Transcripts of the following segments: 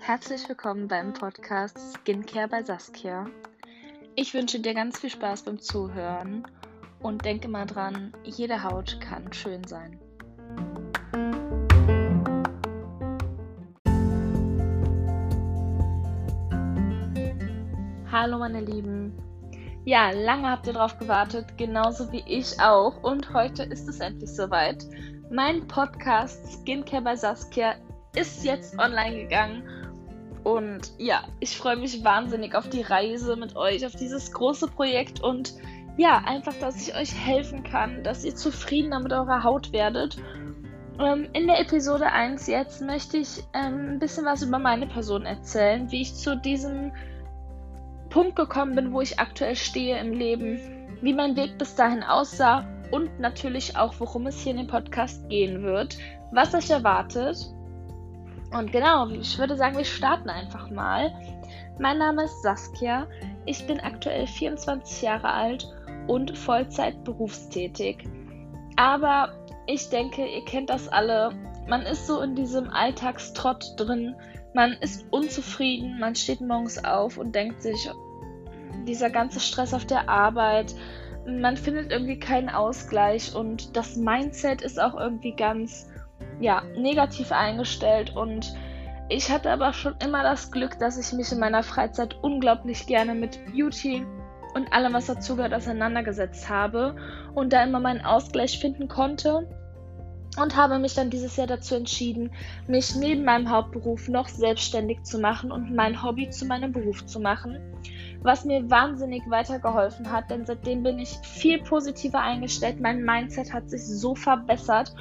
Herzlich willkommen beim Podcast Skincare bei Saskia. Ich wünsche dir ganz viel Spaß beim Zuhören und denke mal dran, jede Haut kann schön sein. Hallo meine Lieben. Ja, lange habt ihr drauf gewartet, genauso wie ich auch. Und heute ist es endlich soweit. Mein Podcast Skincare bei Saskia ist jetzt online gegangen und ja, ich freue mich wahnsinnig auf die Reise mit euch, auf dieses große Projekt und ja, einfach, dass ich euch helfen kann, dass ihr zufriedener mit eurer Haut werdet. Ähm, in der Episode 1 jetzt möchte ich ähm, ein bisschen was über meine Person erzählen, wie ich zu diesem Punkt gekommen bin, wo ich aktuell stehe im Leben, wie mein Weg bis dahin aussah und natürlich auch, worum es hier in dem Podcast gehen wird, was euch erwartet und genau, ich würde sagen, wir starten einfach mal. Mein Name ist Saskia. Ich bin aktuell 24 Jahre alt und Vollzeit berufstätig. Aber ich denke, ihr kennt das alle. Man ist so in diesem Alltagstrott drin. Man ist unzufrieden. Man steht morgens auf und denkt sich, dieser ganze Stress auf der Arbeit. Man findet irgendwie keinen Ausgleich und das Mindset ist auch irgendwie ganz ja, negativ eingestellt. Und ich hatte aber schon immer das Glück, dass ich mich in meiner Freizeit unglaublich gerne mit Beauty und allem, was dazugehört, auseinandergesetzt habe und da immer meinen Ausgleich finden konnte. Und habe mich dann dieses Jahr dazu entschieden, mich neben meinem Hauptberuf noch selbstständig zu machen und mein Hobby zu meinem Beruf zu machen, was mir wahnsinnig weitergeholfen hat, denn seitdem bin ich viel positiver eingestellt, mein Mindset hat sich so verbessert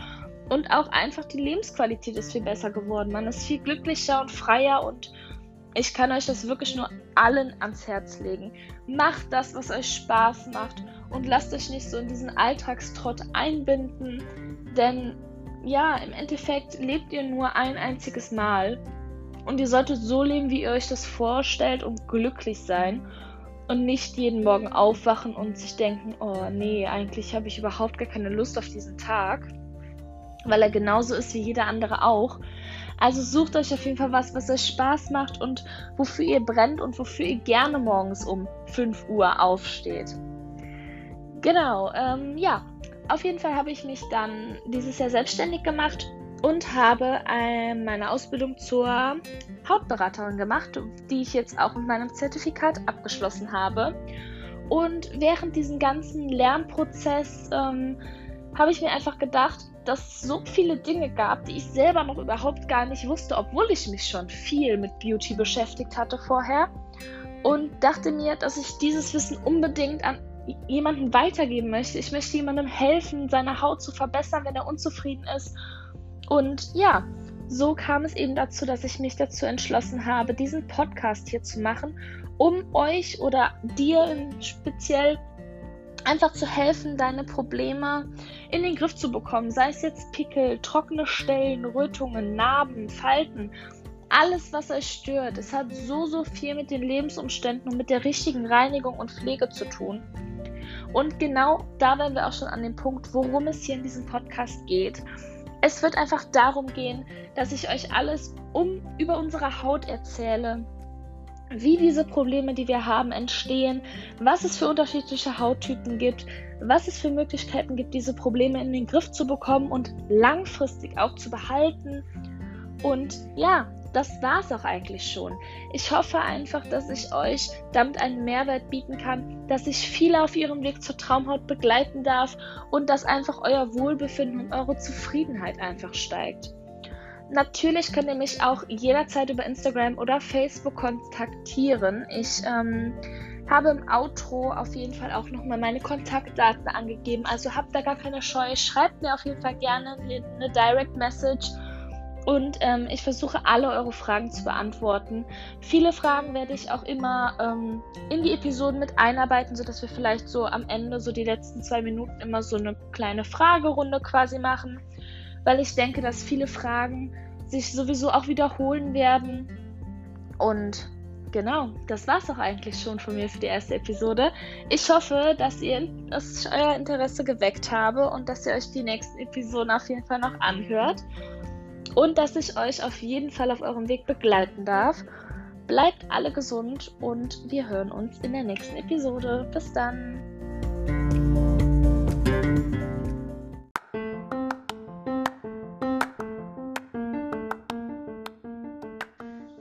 und auch einfach die Lebensqualität ist viel besser geworden. Man ist viel glücklicher und freier und ich kann euch das wirklich nur allen ans Herz legen. Macht das, was euch Spaß macht und lasst euch nicht so in diesen Alltagstrott einbinden, denn ja, im Endeffekt lebt ihr nur ein einziges Mal und ihr solltet so leben, wie ihr euch das vorstellt und glücklich sein und nicht jeden Morgen aufwachen und sich denken, oh nee, eigentlich habe ich überhaupt gar keine Lust auf diesen Tag weil er genauso ist wie jeder andere auch. Also sucht euch auf jeden Fall was, was euch Spaß macht und wofür ihr brennt und wofür ihr gerne morgens um 5 Uhr aufsteht. Genau, ähm, ja, auf jeden Fall habe ich mich dann dieses Jahr selbstständig gemacht und habe äh, meine Ausbildung zur Hautberaterin gemacht, die ich jetzt auch mit meinem Zertifikat abgeschlossen habe. Und während diesem ganzen Lernprozess ähm, habe ich mir einfach gedacht, dass es so viele Dinge gab, die ich selber noch überhaupt gar nicht wusste, obwohl ich mich schon viel mit Beauty beschäftigt hatte vorher. Und dachte mir, dass ich dieses Wissen unbedingt an jemanden weitergeben möchte. Ich möchte jemandem helfen, seine Haut zu verbessern, wenn er unzufrieden ist. Und ja, so kam es eben dazu, dass ich mich dazu entschlossen habe, diesen Podcast hier zu machen, um euch oder dir speziell einfach zu helfen, deine Probleme in den Griff zu bekommen. Sei es jetzt Pickel, trockene Stellen, Rötungen, Narben, Falten. Alles, was euch stört. Es hat so, so viel mit den Lebensumständen und mit der richtigen Reinigung und Pflege zu tun. Und genau da werden wir auch schon an dem Punkt, worum es hier in diesem Podcast geht. Es wird einfach darum gehen, dass ich euch alles um über unsere Haut erzähle, wie diese Probleme, die wir haben, entstehen, was es für unterschiedliche Hauttypen gibt, was es für Möglichkeiten gibt, diese Probleme in den Griff zu bekommen und langfristig auch zu behalten. Und ja, das war es auch eigentlich schon. Ich hoffe einfach, dass ich euch damit einen Mehrwert bieten kann, dass ich viele auf ihrem Weg zur Traumhaut begleiten darf und dass einfach euer Wohlbefinden und eure Zufriedenheit einfach steigt. Natürlich könnt ihr mich auch jederzeit über Instagram oder Facebook kontaktieren. Ich ähm, habe im Outro auf jeden Fall auch nochmal meine Kontaktdaten angegeben. Also habt da gar keine Scheu. Schreibt mir auf jeden Fall gerne eine Direct Message. Und ähm, ich versuche alle eure Fragen zu beantworten. Viele Fragen werde ich auch immer ähm, in die Episoden mit einarbeiten, sodass wir vielleicht so am Ende, so die letzten zwei Minuten, immer so eine kleine Fragerunde quasi machen weil ich denke, dass viele Fragen sich sowieso auch wiederholen werden. Und genau, das war's auch eigentlich schon von mir für die erste Episode. Ich hoffe, dass ihr dass ich euer Interesse geweckt habe und dass ihr euch die nächsten Episoden auf jeden Fall noch anhört und dass ich euch auf jeden Fall auf eurem Weg begleiten darf. Bleibt alle gesund und wir hören uns in der nächsten Episode. Bis dann.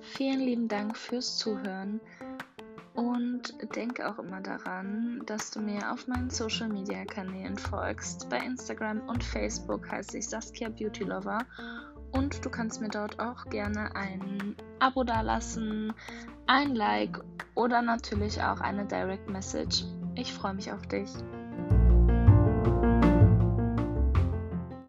Vielen lieben Dank fürs Zuhören und denke auch immer daran, dass du mir auf meinen Social Media Kanälen folgst. Bei Instagram und Facebook heiße ich Saskia Beauty Lover und du kannst mir dort auch gerne ein Abo dalassen, ein Like oder natürlich auch eine Direct Message. Ich freue mich auf dich.